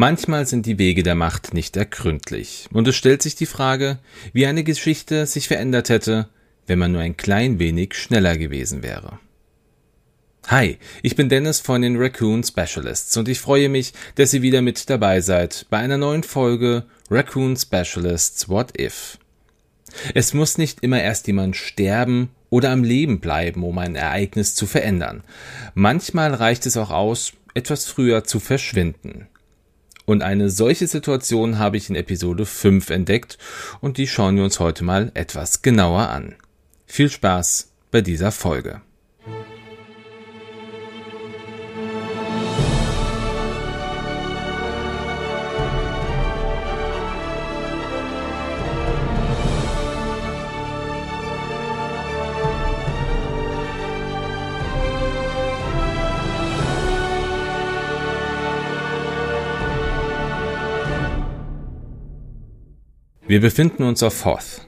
Manchmal sind die Wege der Macht nicht ergründlich, und es stellt sich die Frage, wie eine Geschichte sich verändert hätte, wenn man nur ein klein wenig schneller gewesen wäre. Hi, ich bin Dennis von den Raccoon Specialists und ich freue mich, dass ihr wieder mit dabei seid bei einer neuen Folge Raccoon Specialists What If. Es muss nicht immer erst jemand sterben oder am Leben bleiben, um ein Ereignis zu verändern. Manchmal reicht es auch aus, etwas früher zu verschwinden. Und eine solche Situation habe ich in Episode 5 entdeckt und die schauen wir uns heute mal etwas genauer an. Viel Spaß bei dieser Folge. Wir befinden uns auf Hoth.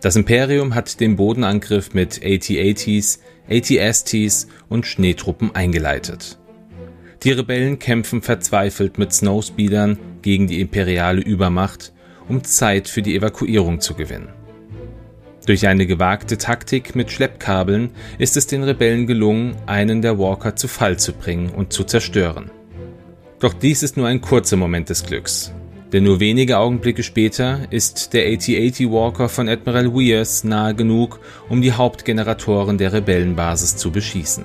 Das Imperium hat den Bodenangriff mit AT-ATs, AT-STs und Schneetruppen eingeleitet. Die Rebellen kämpfen verzweifelt mit Snowspeedern gegen die imperiale Übermacht, um Zeit für die Evakuierung zu gewinnen. Durch eine gewagte Taktik mit Schleppkabeln ist es den Rebellen gelungen, einen der Walker zu Fall zu bringen und zu zerstören. Doch dies ist nur ein kurzer Moment des Glücks. Denn nur wenige Augenblicke später ist der AT-80 Walker von Admiral Weirs nahe genug, um die Hauptgeneratoren der Rebellenbasis zu beschießen.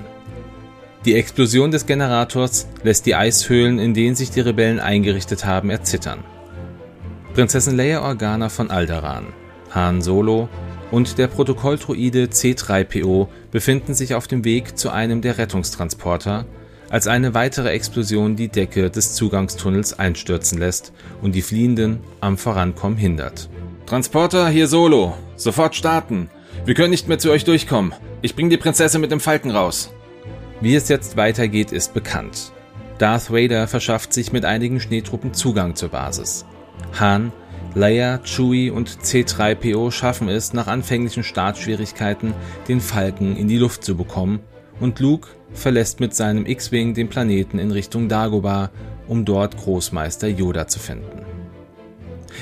Die Explosion des Generators lässt die Eishöhlen, in denen sich die Rebellen eingerichtet haben, erzittern. Prinzessin Leia Organa von Alderaan, Han Solo und der Protokolldruide C3PO befinden sich auf dem Weg zu einem der Rettungstransporter, als eine weitere Explosion die Decke des Zugangstunnels einstürzen lässt und die Fliehenden am Vorankommen hindert. Transporter, hier Solo. Sofort starten. Wir können nicht mehr zu euch durchkommen. Ich bring die Prinzessin mit dem Falken raus. Wie es jetzt weitergeht, ist bekannt. Darth Vader verschafft sich mit einigen Schneetruppen Zugang zur Basis. Han, Leia, Chewie und C3PO schaffen es, nach anfänglichen Startschwierigkeiten den Falken in die Luft zu bekommen und Luke verlässt mit seinem X-Wing den Planeten in Richtung Dagobah, um dort Großmeister Yoda zu finden.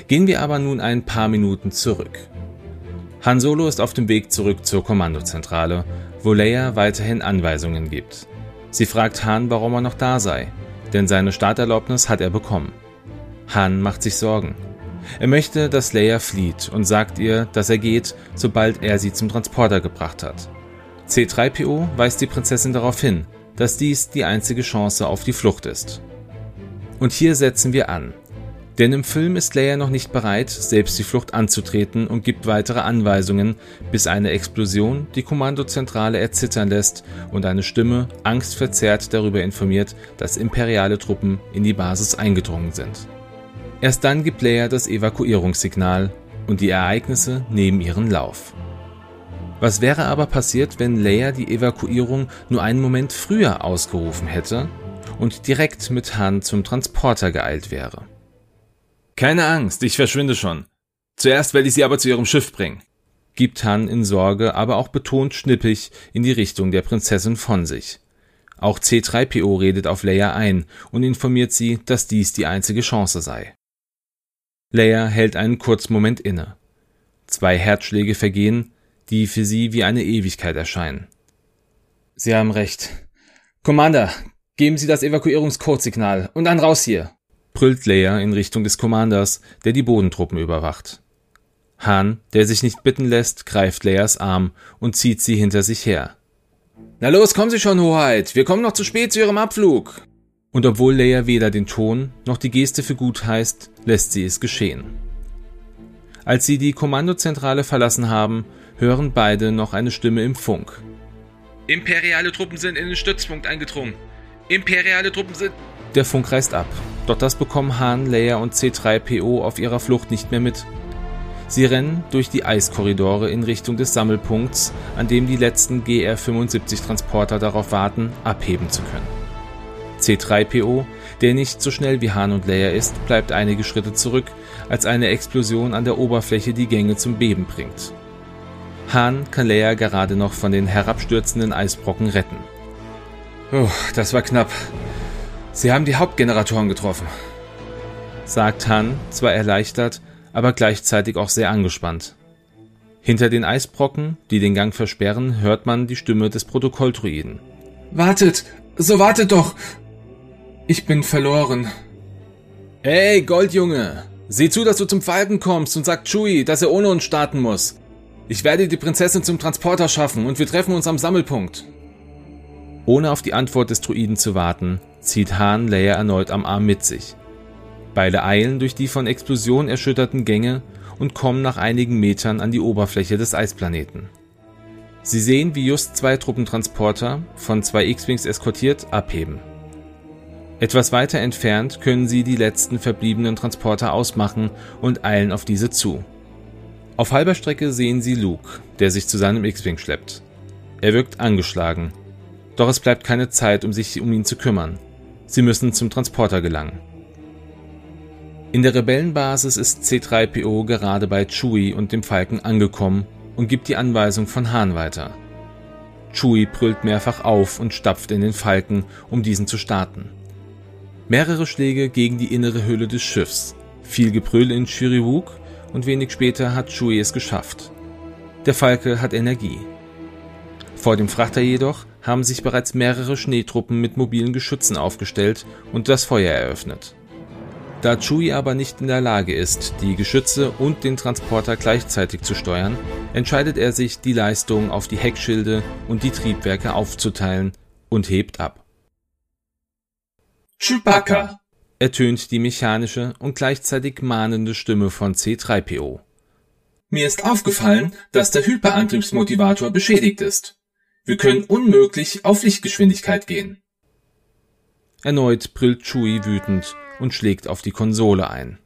Gehen wir aber nun ein paar Minuten zurück. Han Solo ist auf dem Weg zurück zur Kommandozentrale, wo Leia weiterhin Anweisungen gibt. Sie fragt Han, warum er noch da sei, denn seine Starterlaubnis hat er bekommen. Han macht sich Sorgen. Er möchte, dass Leia flieht und sagt ihr, dass er geht, sobald er sie zum Transporter gebracht hat. C3PO weist die Prinzessin darauf hin, dass dies die einzige Chance auf die Flucht ist. Und hier setzen wir an. Denn im Film ist Leia noch nicht bereit, selbst die Flucht anzutreten und gibt weitere Anweisungen, bis eine Explosion die Kommandozentrale erzittern lässt und eine Stimme angstverzerrt darüber informiert, dass imperiale Truppen in die Basis eingedrungen sind. Erst dann gibt Leia das Evakuierungssignal und die Ereignisse nehmen ihren Lauf. Was wäre aber passiert, wenn Leia die Evakuierung nur einen Moment früher ausgerufen hätte und direkt mit Han zum Transporter geeilt wäre? Keine Angst, ich verschwinde schon. Zuerst werde ich sie aber zu ihrem Schiff bringen. Gibt Han in Sorge, aber auch betont schnippig in die Richtung der Prinzessin von sich. Auch C3PO redet auf Leia ein und informiert sie, dass dies die einzige Chance sei. Leia hält einen kurzen Moment inne. Zwei Herzschläge vergehen, die für sie wie eine Ewigkeit erscheinen. Sie haben recht. Commander, geben Sie das Evakuierungscodesignal und dann raus hier, brüllt Leia in Richtung des Commanders, der die Bodentruppen überwacht. Han, der sich nicht bitten lässt, greift Leias Arm und zieht sie hinter sich her. Na los, kommen Sie schon, Hoheit, wir kommen noch zu spät zu Ihrem Abflug. Und obwohl Leia weder den Ton noch die Geste für gut heißt, lässt sie es geschehen. Als sie die Kommandozentrale verlassen haben, hören beide noch eine Stimme im Funk. Imperiale Truppen sind in den Stützpunkt eingedrungen. Imperiale Truppen sind. Der Funk reißt ab. Doch das bekommen Han, Leia und C3PO auf ihrer Flucht nicht mehr mit. Sie rennen durch die Eiskorridore in Richtung des Sammelpunkts, an dem die letzten GR-75-Transporter darauf warten, abheben zu können. C3PO, der nicht so schnell wie Han und Leia ist, bleibt einige Schritte zurück, als eine Explosion an der Oberfläche die Gänge zum Beben bringt. Han kann Leia gerade noch von den herabstürzenden Eisbrocken retten. Oh, das war knapp. Sie haben die Hauptgeneratoren getroffen. sagt Han, zwar erleichtert, aber gleichzeitig auch sehr angespannt. Hinter den Eisbrocken, die den Gang versperren, hört man die Stimme des Protokolldruiden. Wartet, so wartet doch. Ich bin verloren. Hey, Goldjunge, sieh zu, dass du zum Falken kommst und sag Chewie, dass er ohne uns starten muss. Ich werde die Prinzessin zum Transporter schaffen und wir treffen uns am Sammelpunkt. Ohne auf die Antwort des Druiden zu warten, zieht Hahn Leia erneut am Arm mit sich. Beide eilen durch die von Explosionen erschütterten Gänge und kommen nach einigen Metern an die Oberfläche des Eisplaneten. Sie sehen, wie just zwei Truppentransporter, von zwei X-Wings eskortiert, abheben. Etwas weiter entfernt können sie die letzten verbliebenen Transporter ausmachen und eilen auf diese zu. Auf halber Strecke sehen sie Luke, der sich zu seinem X-Wing schleppt. Er wirkt angeschlagen. Doch es bleibt keine Zeit, um sich um ihn zu kümmern. Sie müssen zum Transporter gelangen. In der Rebellenbasis ist C3PO gerade bei Chewie und dem Falken angekommen und gibt die Anweisung von Hahn weiter. Chewie brüllt mehrfach auf und stapft in den Falken, um diesen zu starten. Mehrere Schläge gegen die innere Hülle des Schiffs, viel Gebrüll in Chiriwuk und wenig später hat Chewie es geschafft. Der Falke hat Energie. Vor dem Frachter jedoch haben sich bereits mehrere Schneetruppen mit mobilen Geschützen aufgestellt und das Feuer eröffnet. Da Chewie aber nicht in der Lage ist, die Geschütze und den Transporter gleichzeitig zu steuern, entscheidet er sich, die Leistung auf die Heckschilde und die Triebwerke aufzuteilen und hebt ab. Chewbacca! Ertönt die mechanische und gleichzeitig mahnende Stimme von C3PO. Mir ist aufgefallen, dass der Hyperantriebsmotivator beschädigt ist. Wir können unmöglich auf Lichtgeschwindigkeit gehen. Erneut brüllt Chewie wütend und schlägt auf die Konsole ein.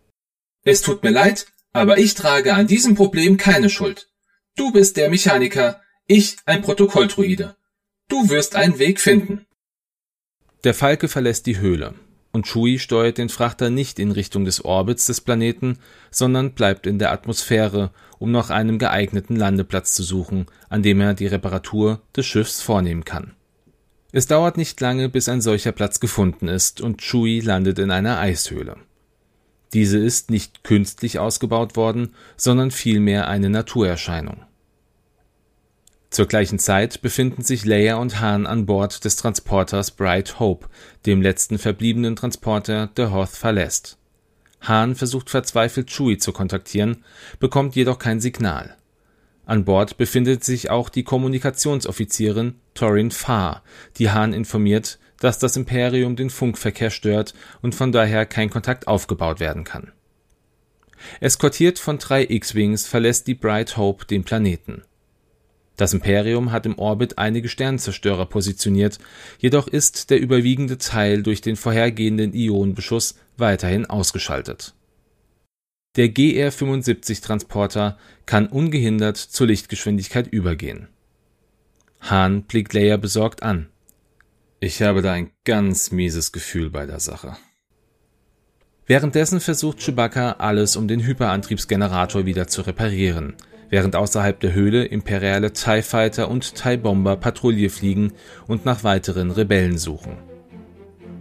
Es tut mir leid, aber ich trage an diesem Problem keine Schuld. Du bist der Mechaniker, ich ein Protokolldruide. Du wirst einen Weg finden. Der Falke verlässt die Höhle und Chewie steuert den Frachter nicht in Richtung des Orbits des Planeten, sondern bleibt in der Atmosphäre, um nach einem geeigneten Landeplatz zu suchen, an dem er die Reparatur des Schiffs vornehmen kann. Es dauert nicht lange, bis ein solcher Platz gefunden ist und Chewie landet in einer Eishöhle. Diese ist nicht künstlich ausgebaut worden, sondern vielmehr eine Naturerscheinung. Zur gleichen Zeit befinden sich Leia und Han an Bord des Transporters Bright Hope, dem letzten verbliebenen Transporter, der Hoth verlässt. Han versucht verzweifelt Chewie zu kontaktieren, bekommt jedoch kein Signal. An Bord befindet sich auch die Kommunikationsoffizierin Torin Farr, die Han informiert, dass das Imperium den Funkverkehr stört und von daher kein Kontakt aufgebaut werden kann. Eskortiert von drei X-Wings verlässt die Bright Hope den Planeten. Das Imperium hat im Orbit einige Sternzerstörer positioniert, jedoch ist der überwiegende Teil durch den vorhergehenden Ionenbeschuss weiterhin ausgeschaltet. Der GR-75-Transporter kann ungehindert zur Lichtgeschwindigkeit übergehen. Hahn blickt Leia besorgt an. Ich habe da ein ganz mieses Gefühl bei der Sache. Währenddessen versucht Chewbacca alles, um den Hyperantriebsgenerator wieder zu reparieren – während außerhalb der Höhle imperiale TIE Fighter und TIE Bomber Patrouille fliegen und nach weiteren Rebellen suchen.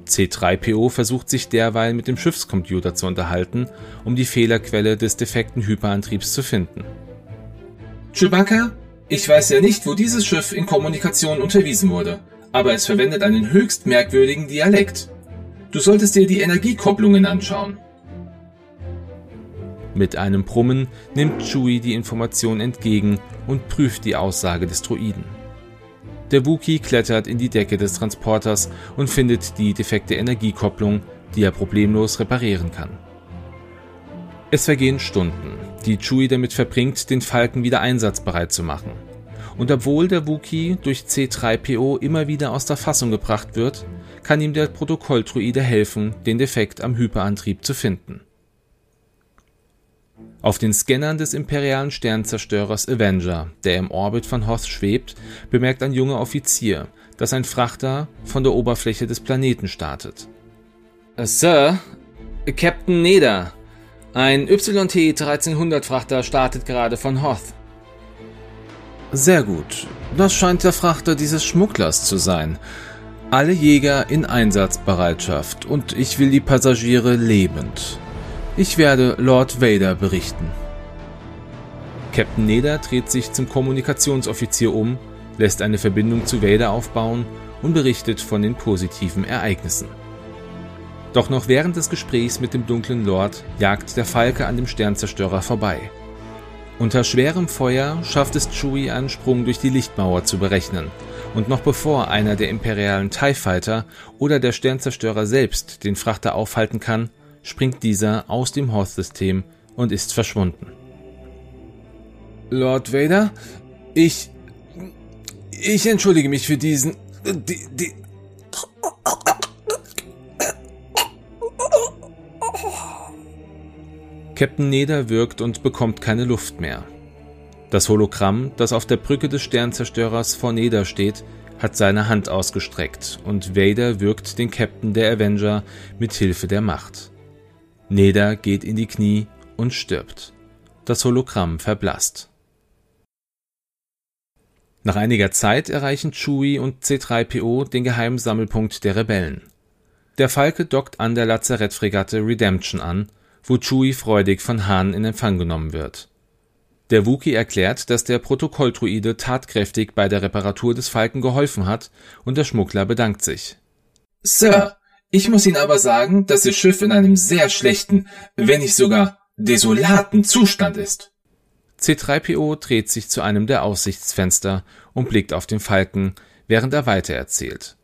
C3PO versucht sich derweil mit dem Schiffscomputer zu unterhalten, um die Fehlerquelle des defekten Hyperantriebs zu finden. Chewbacca, ich weiß ja nicht, wo dieses Schiff in Kommunikation unterwiesen wurde, aber es verwendet einen höchst merkwürdigen Dialekt. Du solltest dir die Energiekopplungen anschauen. Mit einem Brummen nimmt Chewie die Information entgegen und prüft die Aussage des Droiden. Der Wookie klettert in die Decke des Transporters und findet die defekte Energiekopplung, die er problemlos reparieren kann. Es vergehen Stunden, die Chewie damit verbringt, den Falken wieder einsatzbereit zu machen. Und obwohl der Wookie durch C3PO immer wieder aus der Fassung gebracht wird, kann ihm der Protokolldruide helfen, den Defekt am Hyperantrieb zu finden. Auf den Scannern des imperialen Sternzerstörers Avenger, der im Orbit von Hoth schwebt, bemerkt ein junger Offizier, dass ein Frachter von der Oberfläche des Planeten startet. Sir, Captain Neda, ein YT-1300-Frachter startet gerade von Hoth. Sehr gut. Das scheint der Frachter dieses Schmugglers zu sein. Alle Jäger in Einsatzbereitschaft und ich will die Passagiere lebend. Ich werde Lord Vader berichten. Captain Neda dreht sich zum Kommunikationsoffizier um, lässt eine Verbindung zu Vader aufbauen und berichtet von den positiven Ereignissen. Doch noch während des Gesprächs mit dem dunklen Lord jagt der Falke an dem Sternzerstörer vorbei. Unter schwerem Feuer schafft es Chewie einen Sprung durch die Lichtmauer zu berechnen, und noch bevor einer der imperialen TIE Fighter oder der Sternzerstörer selbst den Frachter aufhalten kann, springt dieser aus dem Hoth-System und ist verschwunden. Lord Vader, ich. Ich entschuldige mich für diesen. Die, die, Captain Neder wirkt und bekommt keine Luft mehr. Das Hologramm, das auf der Brücke des Sternzerstörers vor Neder steht, hat seine Hand ausgestreckt und Vader wirkt den Captain der Avenger mit Hilfe der Macht. Neder geht in die Knie und stirbt. Das Hologramm verblasst. Nach einiger Zeit erreichen Chewie und C3PO den geheimen Sammelpunkt der Rebellen. Der Falke dockt an der Lazarettfregatte Redemption an wo Chewie freudig von Han in Empfang genommen wird. Der Wookie erklärt, dass der Protokolldruide tatkräftig bei der Reparatur des Falken geholfen hat und der Schmuggler bedankt sich. Sir, ich muss Ihnen aber sagen, dass Ihr Schiff in einem sehr schlechten, wenn nicht sogar desolaten Zustand ist. C3PO dreht sich zu einem der Aussichtsfenster und blickt auf den Falken, während er weitererzählt.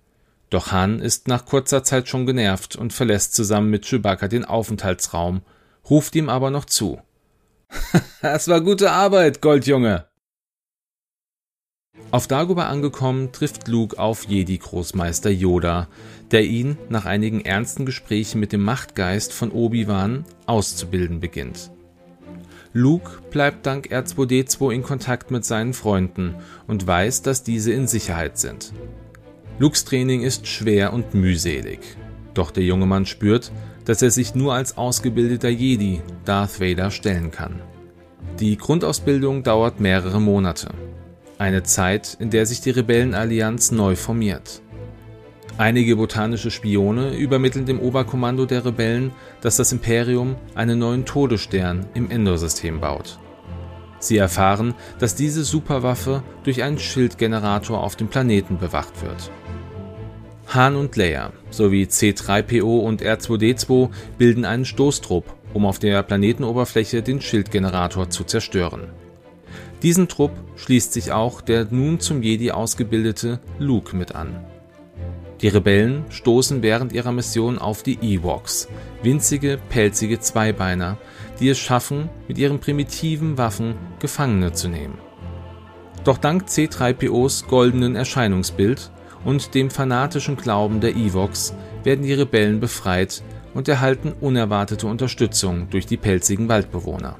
Doch Han ist nach kurzer Zeit schon genervt und verlässt zusammen mit Chewbacca den Aufenthaltsraum, ruft ihm aber noch zu. das war gute Arbeit, Goldjunge. Auf Dagobah angekommen, trifft Luke auf Jedi-Großmeister Yoda, der ihn nach einigen ernsten Gesprächen mit dem Machtgeist von Obi-Wan auszubilden beginnt. Luke bleibt dank R2D2 in Kontakt mit seinen Freunden und weiß, dass diese in Sicherheit sind. Lukes Training ist schwer und mühselig. Doch der junge Mann spürt, dass er sich nur als ausgebildeter Jedi Darth Vader stellen kann. Die Grundausbildung dauert mehrere Monate. Eine Zeit, in der sich die Rebellenallianz neu formiert. Einige botanische Spione übermitteln dem Oberkommando der Rebellen, dass das Imperium einen neuen Todesstern im Endor-System baut. Sie erfahren, dass diese Superwaffe durch einen Schildgenerator auf dem Planeten bewacht wird. Han und Leia sowie C3PO und R2D2 bilden einen Stoßtrupp, um auf der Planetenoberfläche den Schildgenerator zu zerstören. Diesen Trupp schließt sich auch der nun zum Jedi ausgebildete Luke mit an. Die Rebellen stoßen während ihrer Mission auf die Ewoks, winzige, pelzige Zweibeiner, die es schaffen, mit ihren primitiven Waffen Gefangene zu nehmen. Doch dank C3POs goldenen Erscheinungsbild und dem fanatischen Glauben der Evox werden die Rebellen befreit und erhalten unerwartete Unterstützung durch die pelzigen Waldbewohner.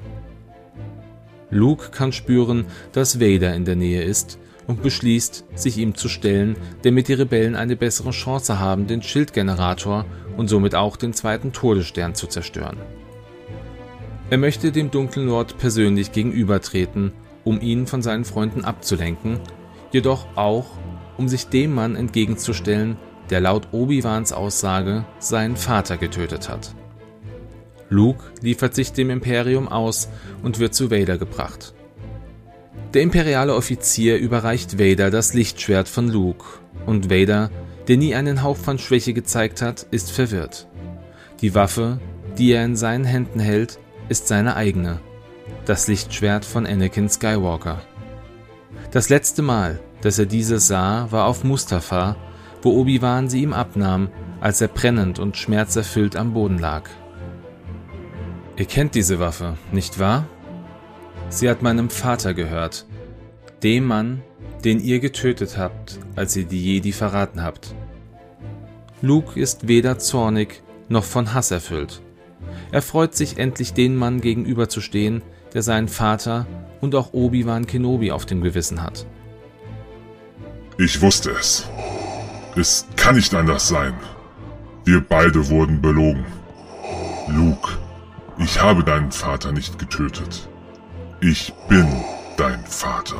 Luke kann spüren, dass Vader in der Nähe ist und beschließt, sich ihm zu stellen, damit die Rebellen eine bessere Chance haben, den Schildgenerator und somit auch den zweiten Todesstern zu zerstören. Er möchte dem dunklen Lord persönlich gegenübertreten, um ihn von seinen Freunden abzulenken, jedoch auch, um sich dem Mann entgegenzustellen, der laut Obi-Wans Aussage seinen Vater getötet hat. Luke liefert sich dem Imperium aus und wird zu Vader gebracht. Der imperiale Offizier überreicht Vader das Lichtschwert von Luke und Vader, der nie einen Hauch von Schwäche gezeigt hat, ist verwirrt. Die Waffe, die er in seinen Händen hält, ist seine eigene, das Lichtschwert von Anakin Skywalker. Das letzte Mal, dass er diese sah, war auf Mustafa, wo Obi-Wan sie ihm abnahm, als er brennend und schmerzerfüllt am Boden lag. Ihr kennt diese Waffe, nicht wahr? Sie hat meinem Vater gehört, dem Mann, den ihr getötet habt, als ihr die Jedi verraten habt. Luke ist weder zornig noch von Hass erfüllt. Er freut sich endlich den Mann gegenüberzustehen, der seinen Vater und auch Obi-Wan Kenobi auf dem Gewissen hat. Ich wusste es. Es kann nicht anders sein. Wir beide wurden belogen. Luke, ich habe deinen Vater nicht getötet. Ich bin dein Vater.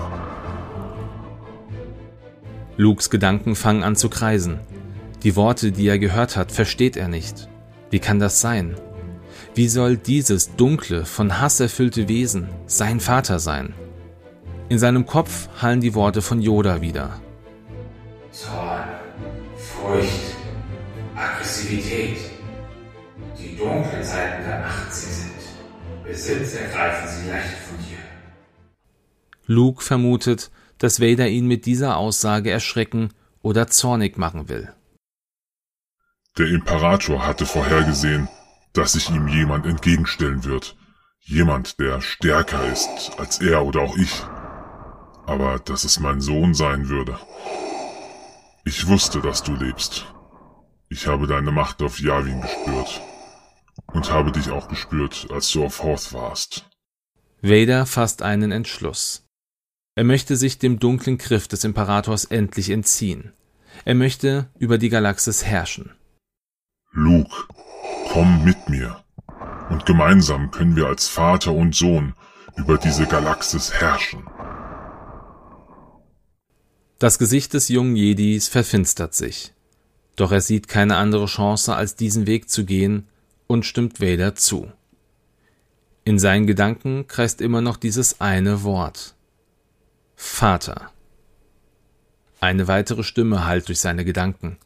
Lukes Gedanken fangen an zu kreisen. Die Worte, die er gehört hat, versteht er nicht. Wie kann das sein? Wie soll dieses dunkle, von Hass erfüllte Wesen sein Vater sein? In seinem Kopf hallen die Worte von Yoda wieder. Zorn, Furcht, Aggressivität. Die dunklen Seiten Besitz ergreifen sie leicht von dir. Luke vermutet, dass Vader ihn mit dieser Aussage erschrecken oder zornig machen will. Der Imperator hatte vorhergesehen, dass sich ihm jemand entgegenstellen wird. Jemand, der stärker ist als er oder auch ich. Aber dass es mein Sohn sein würde. Ich wusste, dass du lebst. Ich habe deine Macht auf Yavin gespürt. Und habe dich auch gespürt, als du auf Hoth warst. Vader fasst einen Entschluss. Er möchte sich dem dunklen Griff des Imperators endlich entziehen. Er möchte über die Galaxis herrschen. Luke, komm mit mir. Und gemeinsam können wir als Vater und Sohn über diese Galaxis herrschen. Das Gesicht des jungen Jedis verfinstert sich. Doch er sieht keine andere Chance, als diesen Weg zu gehen und stimmt Vader zu. In seinen Gedanken kreist immer noch dieses eine Wort. Vater. Eine weitere Stimme hallt durch seine Gedanken.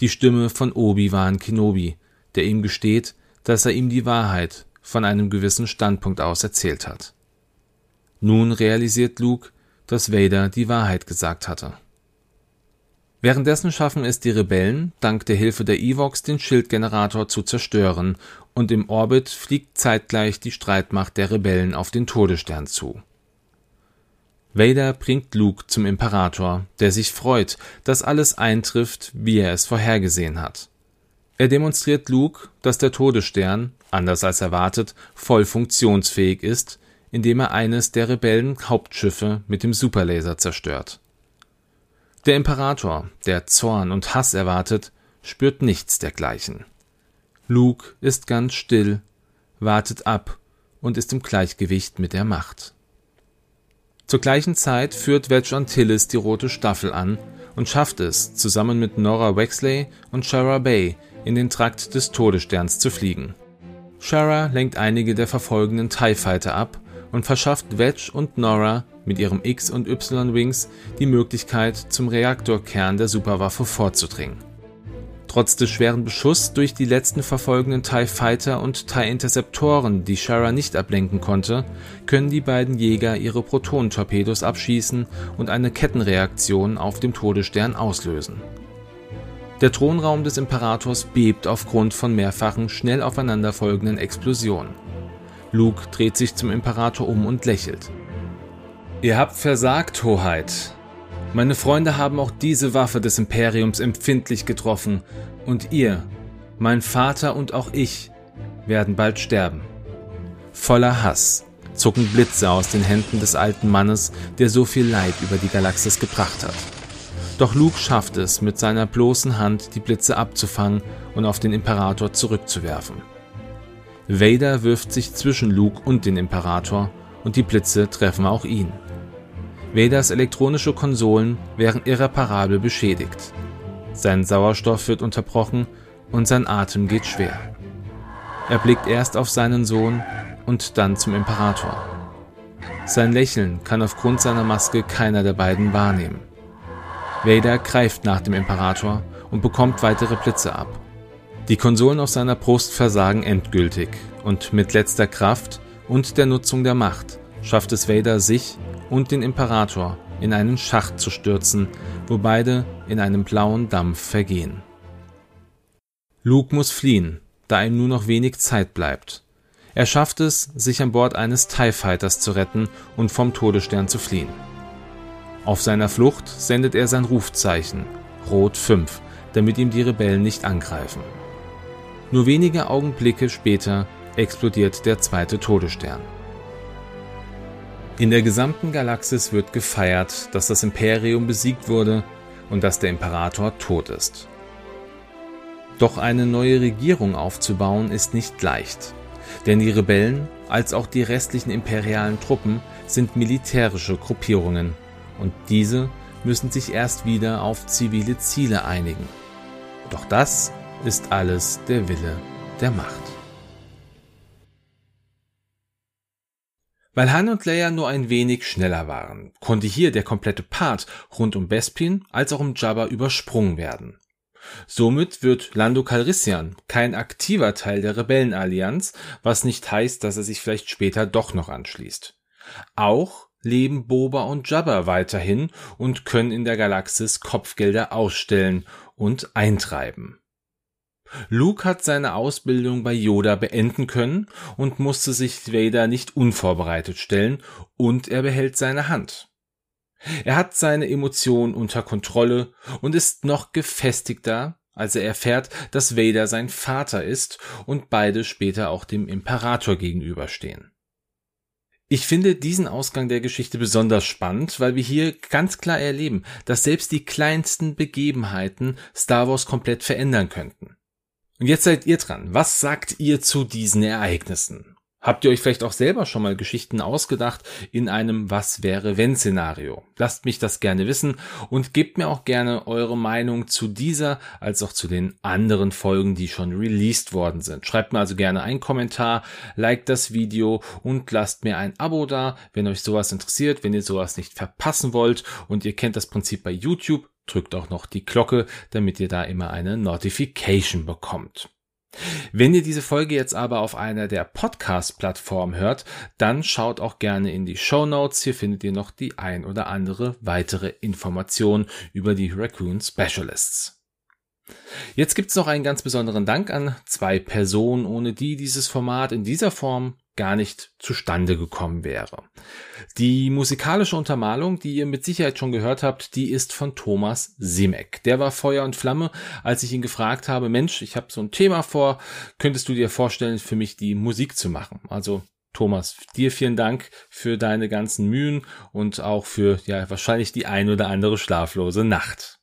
Die Stimme von Obi-Wan Kenobi, der ihm gesteht, dass er ihm die Wahrheit von einem gewissen Standpunkt aus erzählt hat. Nun realisiert Luke, dass Vader die Wahrheit gesagt hatte. Währenddessen schaffen es die Rebellen, dank der Hilfe der Evox den Schildgenerator zu zerstören, und im Orbit fliegt zeitgleich die Streitmacht der Rebellen auf den Todesstern zu. Vader bringt Luke zum Imperator, der sich freut, dass alles eintrifft, wie er es vorhergesehen hat. Er demonstriert Luke, dass der Todesstern, anders als erwartet, voll funktionsfähig ist, indem er eines der Rebellen Hauptschiffe mit dem Superlaser zerstört. Der Imperator, der Zorn und Hass erwartet, spürt nichts dergleichen. Luke ist ganz still, wartet ab und ist im Gleichgewicht mit der Macht. Zur gleichen Zeit führt Wedge Antilles die rote Staffel an und schafft es, zusammen mit Nora Wexley und Shara Bay in den Trakt des Todessterns zu fliegen. Shara lenkt einige der verfolgenden TIE Fighter ab und verschafft Wedge und Nora mit ihrem X- und Y-Wings die Möglichkeit, zum Reaktorkern der Superwaffe vorzudringen. Trotz des schweren Beschusses durch die letzten verfolgenden TIE Fighter und TIE Interceptoren, die Shara nicht ablenken konnte, können die beiden Jäger ihre Protonentorpedos abschießen und eine Kettenreaktion auf dem Todesstern auslösen. Der Thronraum des Imperators bebt aufgrund von mehrfachen, schnell aufeinanderfolgenden Explosionen. Luke dreht sich zum Imperator um und lächelt. Ihr habt versagt, Hoheit, meine Freunde haben auch diese Waffe des Imperiums empfindlich getroffen, und ihr, mein Vater und auch ich, werden bald sterben. Voller Hass zucken Blitze aus den Händen des alten Mannes, der so viel Leid über die Galaxis gebracht hat. Doch Luke schafft es, mit seiner bloßen Hand die Blitze abzufangen und auf den Imperator zurückzuwerfen. Vader wirft sich zwischen Luke und den Imperator und die Blitze treffen auch ihn. Vaders elektronische Konsolen wären irreparabel beschädigt. Sein Sauerstoff wird unterbrochen und sein Atem geht schwer. Er blickt erst auf seinen Sohn und dann zum Imperator. Sein Lächeln kann aufgrund seiner Maske keiner der beiden wahrnehmen. Vader greift nach dem Imperator und bekommt weitere Blitze ab. Die Konsolen auf seiner Brust versagen endgültig und mit letzter Kraft und der Nutzung der Macht schafft es Vader, sich und den Imperator in einen Schacht zu stürzen, wo beide in einem blauen Dampf vergehen. Luke muss fliehen, da ihm nur noch wenig Zeit bleibt. Er schafft es, sich an Bord eines TIE Fighters zu retten und vom Todesstern zu fliehen. Auf seiner Flucht sendet er sein Rufzeichen, Rot 5, damit ihm die Rebellen nicht angreifen. Nur wenige Augenblicke später explodiert der zweite Todesstern. In der gesamten Galaxis wird gefeiert, dass das Imperium besiegt wurde und dass der Imperator tot ist. Doch eine neue Regierung aufzubauen ist nicht leicht, denn die Rebellen als auch die restlichen imperialen Truppen sind militärische Gruppierungen und diese müssen sich erst wieder auf zivile Ziele einigen. Doch das ist alles der Wille der Macht. Weil Han und Leia nur ein wenig schneller waren, konnte hier der komplette Part rund um Bespin als auch um Jabba übersprungen werden. Somit wird Lando Calrissian kein aktiver Teil der Rebellenallianz, was nicht heißt, dass er sich vielleicht später doch noch anschließt. Auch leben Boba und Jabba weiterhin und können in der Galaxis Kopfgelder ausstellen und eintreiben. Luke hat seine Ausbildung bei Yoda beenden können und musste sich Vader nicht unvorbereitet stellen und er behält seine Hand. Er hat seine Emotionen unter Kontrolle und ist noch gefestigter, als er erfährt, dass Vader sein Vater ist und beide später auch dem Imperator gegenüberstehen. Ich finde diesen Ausgang der Geschichte besonders spannend, weil wir hier ganz klar erleben, dass selbst die kleinsten Begebenheiten Star Wars komplett verändern könnten. Und jetzt seid ihr dran. Was sagt ihr zu diesen Ereignissen? Habt ihr euch vielleicht auch selber schon mal Geschichten ausgedacht in einem Was wäre wenn Szenario? Lasst mich das gerne wissen und gebt mir auch gerne eure Meinung zu dieser als auch zu den anderen Folgen, die schon released worden sind. Schreibt mir also gerne einen Kommentar, liked das Video und lasst mir ein Abo da, wenn euch sowas interessiert, wenn ihr sowas nicht verpassen wollt und ihr kennt das Prinzip bei YouTube drückt auch noch die Glocke, damit ihr da immer eine Notification bekommt. Wenn ihr diese Folge jetzt aber auf einer der Podcast-Plattformen hört, dann schaut auch gerne in die Show Notes. Hier findet ihr noch die ein oder andere weitere Information über die Raccoon Specialists. Jetzt gibt's noch einen ganz besonderen Dank an zwei Personen, ohne die dieses Format in dieser Form gar nicht zustande gekommen wäre. Die musikalische Untermalung, die ihr mit Sicherheit schon gehört habt, die ist von Thomas Simek. Der war Feuer und Flamme, als ich ihn gefragt habe, Mensch, ich habe so ein Thema vor, könntest du dir vorstellen, für mich die Musik zu machen? Also Thomas, dir vielen Dank für deine ganzen Mühen und auch für ja wahrscheinlich die ein oder andere schlaflose Nacht.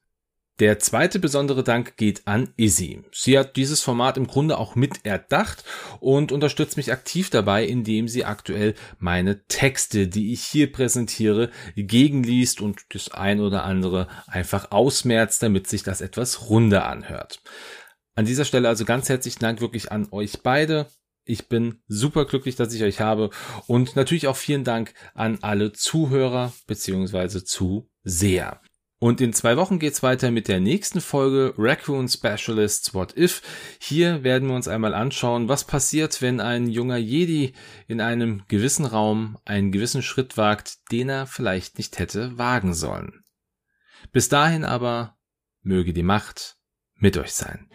Der zweite besondere Dank geht an Izzy. Sie hat dieses Format im Grunde auch mit erdacht und unterstützt mich aktiv dabei, indem sie aktuell meine Texte, die ich hier präsentiere, gegenliest und das ein oder andere einfach ausmerzt, damit sich das etwas runder anhört. An dieser Stelle also ganz herzlichen Dank wirklich an euch beide. Ich bin super glücklich, dass ich euch habe und natürlich auch vielen Dank an alle Zuhörer beziehungsweise Zuseher. Und in zwei Wochen geht's weiter mit der nächsten Folge Raccoon Specialists What If. Hier werden wir uns einmal anschauen, was passiert, wenn ein junger Jedi in einem gewissen Raum einen gewissen Schritt wagt, den er vielleicht nicht hätte wagen sollen. Bis dahin aber möge die Macht mit euch sein.